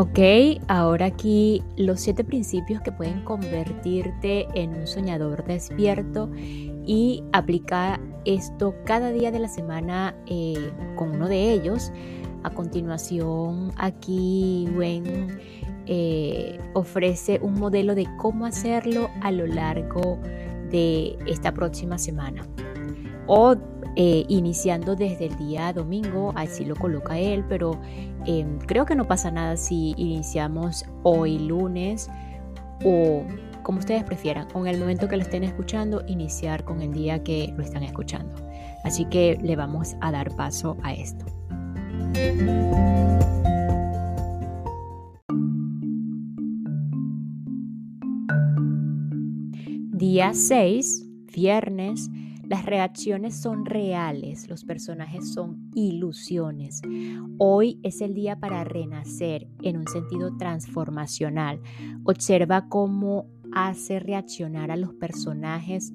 Ok, ahora aquí los siete principios que pueden convertirte en un soñador despierto y aplicar esto cada día de la semana eh, con uno de ellos. A continuación, aquí Gwen eh, ofrece un modelo de cómo hacerlo a lo largo de esta próxima semana. O eh, iniciando desde el día domingo, así lo coloca él, pero em, creo que no pasa nada si iniciamos hoy lunes o como ustedes prefieran, con el momento que lo estén escuchando, iniciar con el día que lo están escuchando. Así que le vamos a dar paso a esto. Día 6, viernes las reacciones son reales, los personajes son ilusiones. Hoy es el día para renacer en un sentido transformacional. Observa cómo hace reaccionar a los personajes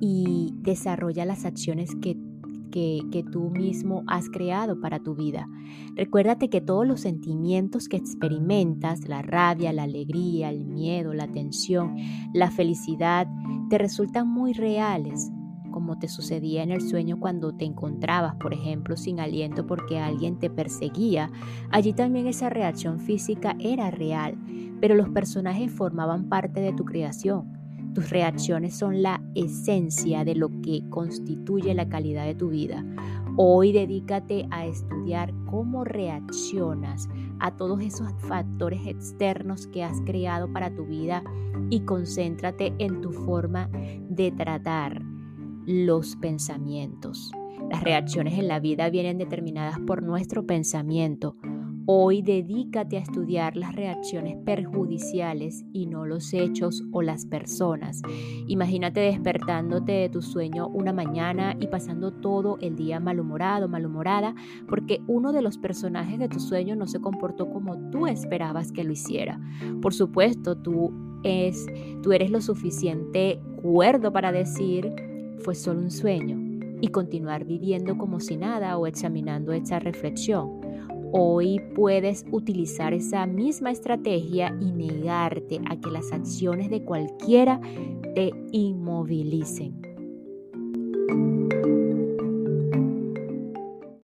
y desarrolla las acciones que, tú mismo has creado para tu vida. Recuérdate que todos los sentimientos que experimentas, la rabia, la alegría, el miedo, la tensión, la felicidad, te resultan muy reales como te sucedía en el sueño cuando te encontrabas, por ejemplo, sin aliento porque alguien te perseguía. Allí también esa reacción física era real, pero los personajes formaban parte de tu creación. Tus reacciones son la esencia de lo que constituye la calidad de tu vida. Hoy dedícate a estudiar cómo reaccionas a todos esos factores externos que has creado para tu vida y concéntrate en tu forma de tratar los pensamientos. Las reacciones en la vida vienen determinadas por nuestro pensamiento. Hoy dedícate a estudiar las reacciones perjudiciales y no los hechos o las personas. Imagínate despertándote de tu sueño una mañana y pasando todo el día malhumorado, malhumorada, porque uno de los personajes de tu sueño no se comportó como tú esperabas que lo hiciera. Por supuesto, tú, es, tú eres lo suficiente cuerdo para decir fue solo un sueño y continuar viviendo como si nada o examinando esta reflexión. Hoy puedes utilizar esa misma estrategia y negarte a que las acciones de cualquiera te inmovilicen.